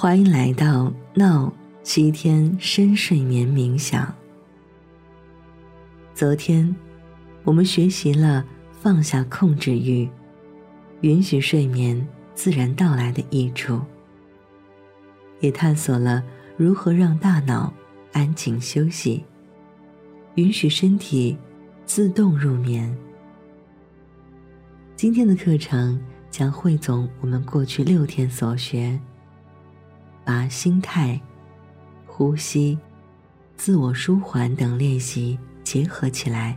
欢迎来到闹七天深睡眠冥想。昨天，我们学习了放下控制欲，允许睡眠自然到来的益处，也探索了如何让大脑安静休息，允许身体自动入眠。今天的课程将汇总我们过去六天所学。把心态、呼吸、自我舒缓等练习结合起来，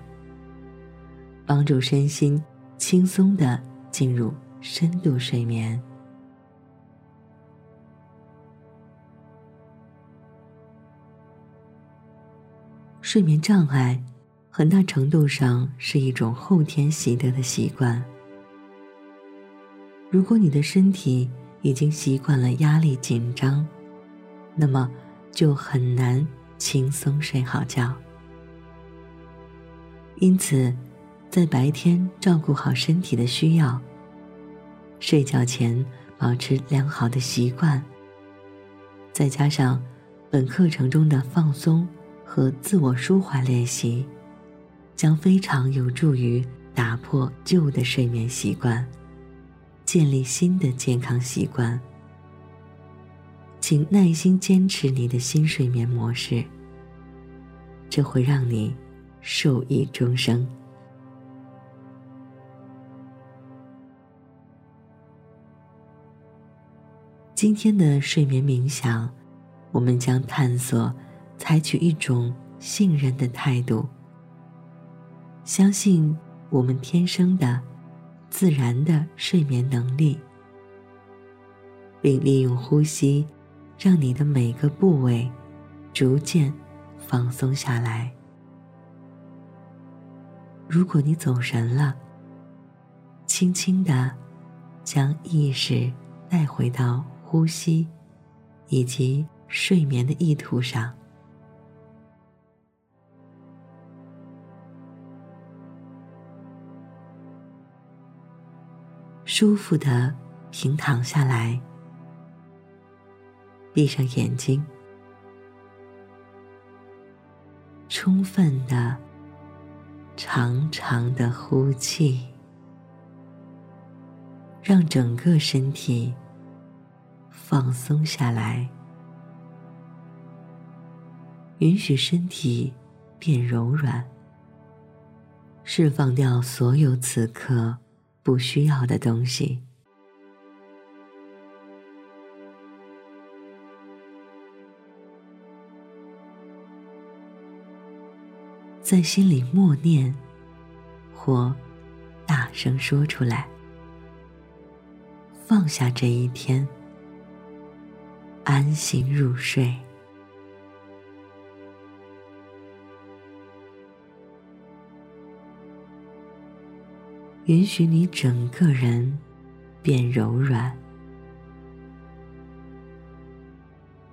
帮助身心轻松的进入深度睡眠。睡眠障碍很大程度上是一种后天习得的习惯。如果你的身体，已经习惯了压力紧张，那么就很难轻松睡好觉。因此，在白天照顾好身体的需要，睡觉前保持良好的习惯，再加上本课程中的放松和自我舒缓练习，将非常有助于打破旧的睡眠习惯。建立新的健康习惯，请耐心坚持你的新睡眠模式，这会让你受益终生。今天的睡眠冥想，我们将探索采取一种信任的态度，相信我们天生的。自然的睡眠能力，并利用呼吸，让你的每个部位逐渐放松下来。如果你走神了，轻轻的将意识带回到呼吸以及睡眠的意图上。舒服的平躺下来，闭上眼睛，充分的、长长的呼气，让整个身体放松下来，允许身体变柔软，释放掉所有此刻。不需要的东西，在心里默念或大声说出来，放下这一天，安心入睡。允许你整个人变柔软，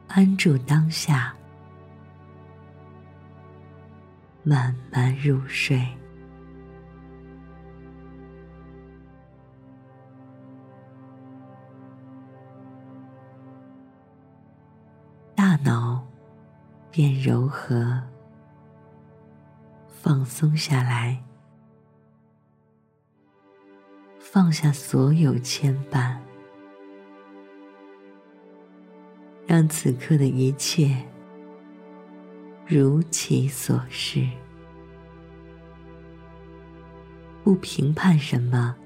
安住当下，慢慢入睡。大脑变柔和，放松下来。放下所有牵绊，让此刻的一切如其所是，不评判什么，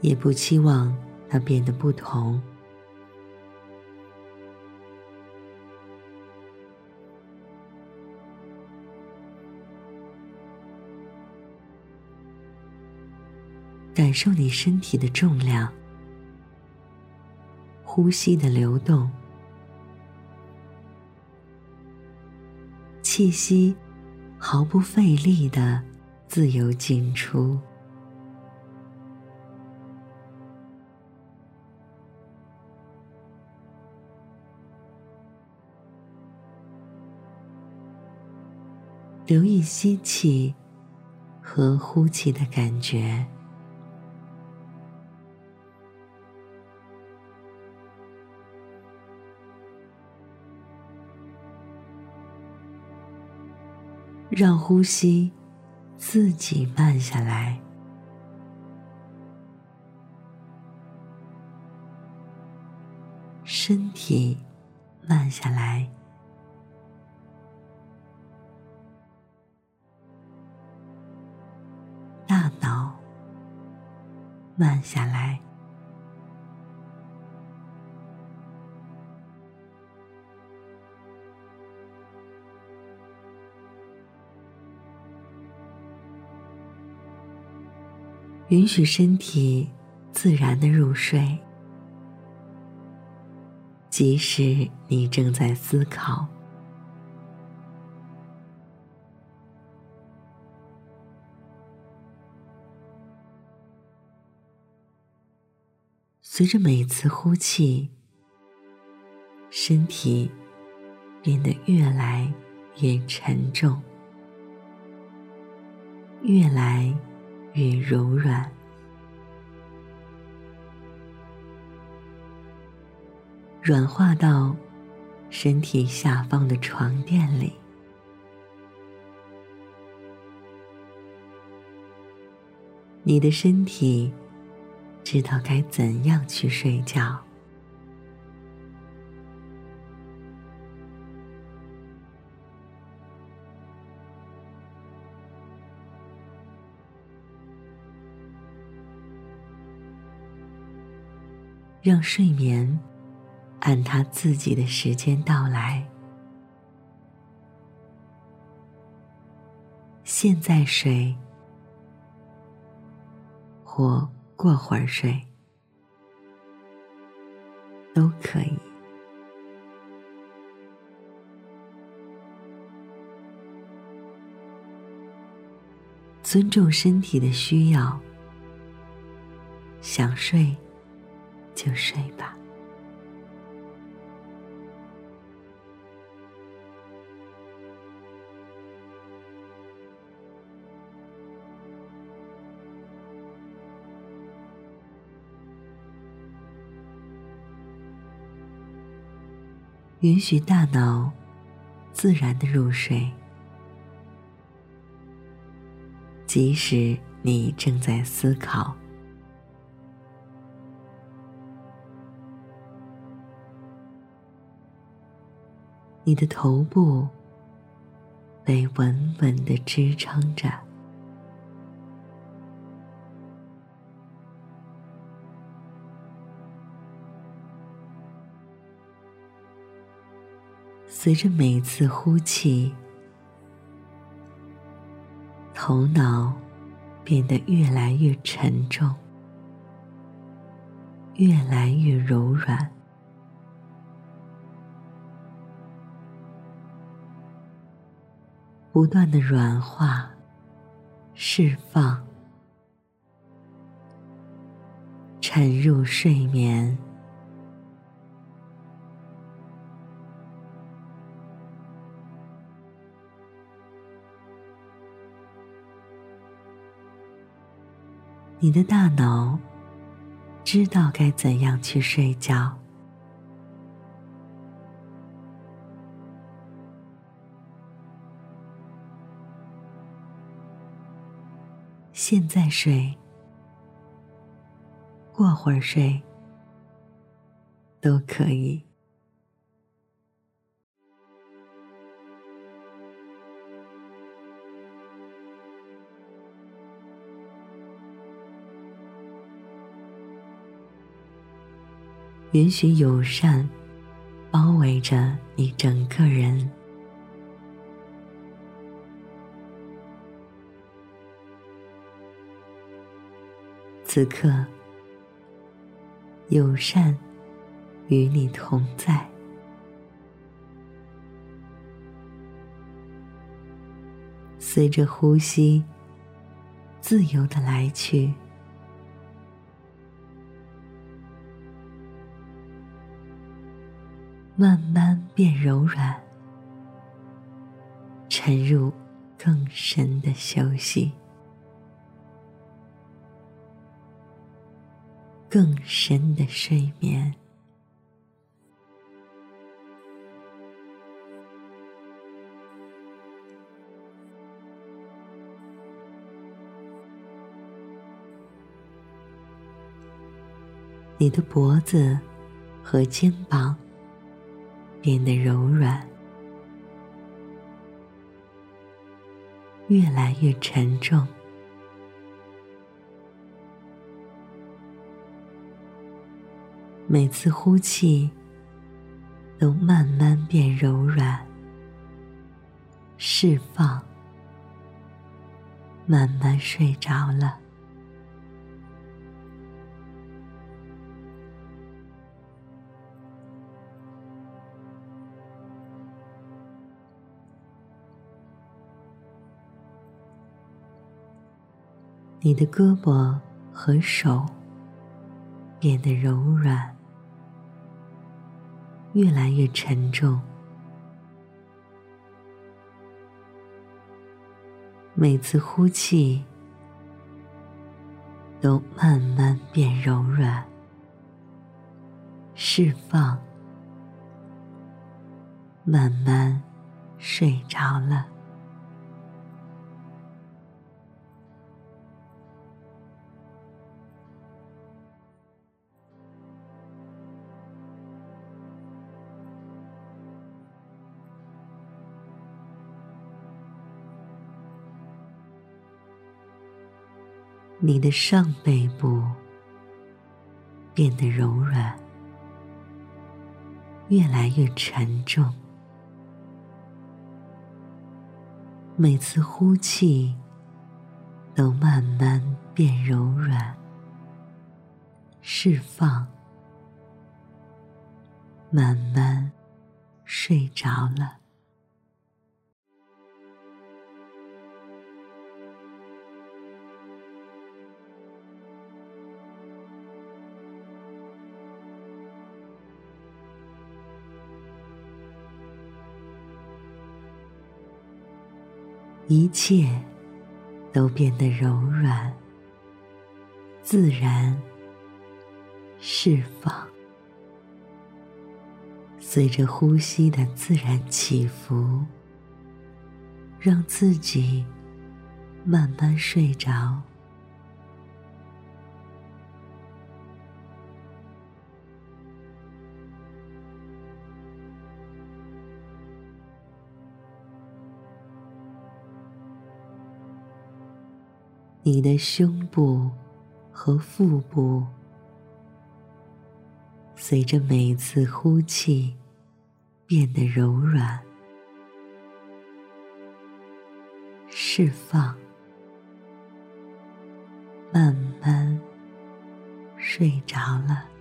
也不期望它变得不同。感受你身体的重量，呼吸的流动，气息毫不费力的自由进出。留意吸气和呼气的感觉。让呼吸自己慢下来，身体慢下来，大脑慢下来。允许身体自然的入睡，即使你正在思考。随着每次呼气，身体变得越来越沉重，越来。越柔软，软化到身体下方的床垫里。你的身体知道该怎样去睡觉。让睡眠按他自己的时间到来。现在睡，或过会儿睡，都可以。尊重身体的需要，想睡。就睡吧。允许大脑自然的入睡，即使你正在思考。你的头部被稳稳的支撑着，随着每次呼气，头脑变得越来越沉重，越来越柔软。不断的软化、释放、沉入睡眠。你的大脑知道该怎样去睡觉。现在睡，过会儿睡，都可以。允许友善包围着你整个人。此刻，友善与你同在，随着呼吸自由的来去，慢慢变柔软，沉入更深的休息。更深的睡眠。你的脖子和肩膀变得柔软越来越沉重。每次呼气，都慢慢变柔软，释放，慢慢睡着了。你的胳膊和手变得柔软。越来越沉重，每次呼气都慢慢变柔软，释放，慢慢睡着了。你的上背部变得柔软，越来越沉重。每次呼气，都慢慢变柔软，释放，慢慢睡着了。一切都变得柔软、自然、释放，随着呼吸的自然起伏，让自己慢慢睡着。你的胸部和腹部，随着每次呼气变得柔软、释放，慢慢睡着了。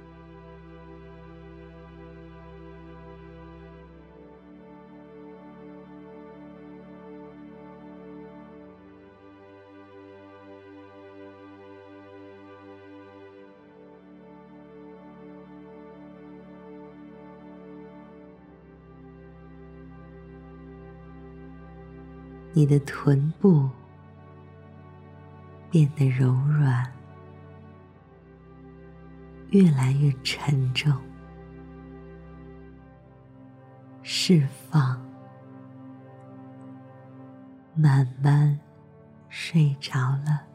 你的臀部变得柔软，越来越沉重，释放，慢慢睡着了。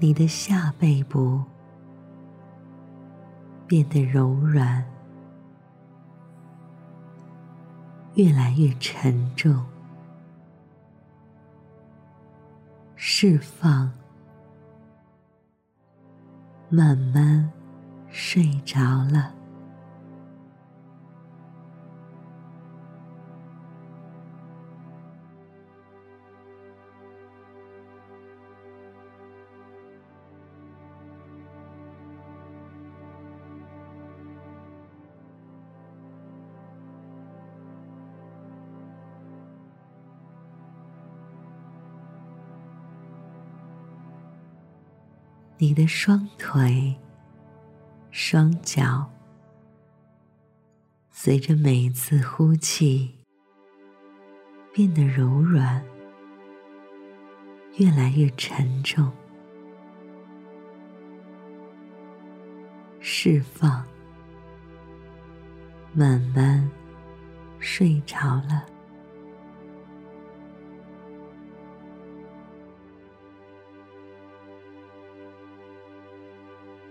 你的下背部变得柔软，越来越沉重，释放，慢慢睡着了。你的双腿、双脚，随着每次呼气变得柔软，越来越沉重，释放，慢慢睡着了。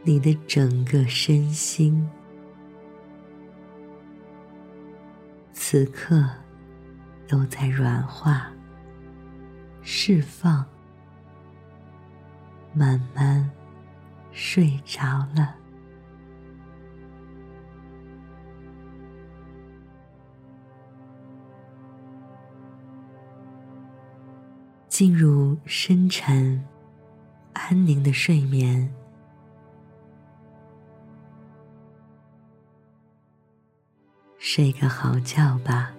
你的整个身心，此刻都在软化、释放，慢慢睡着了。进入深沉、安宁的睡眠。睡个好觉吧。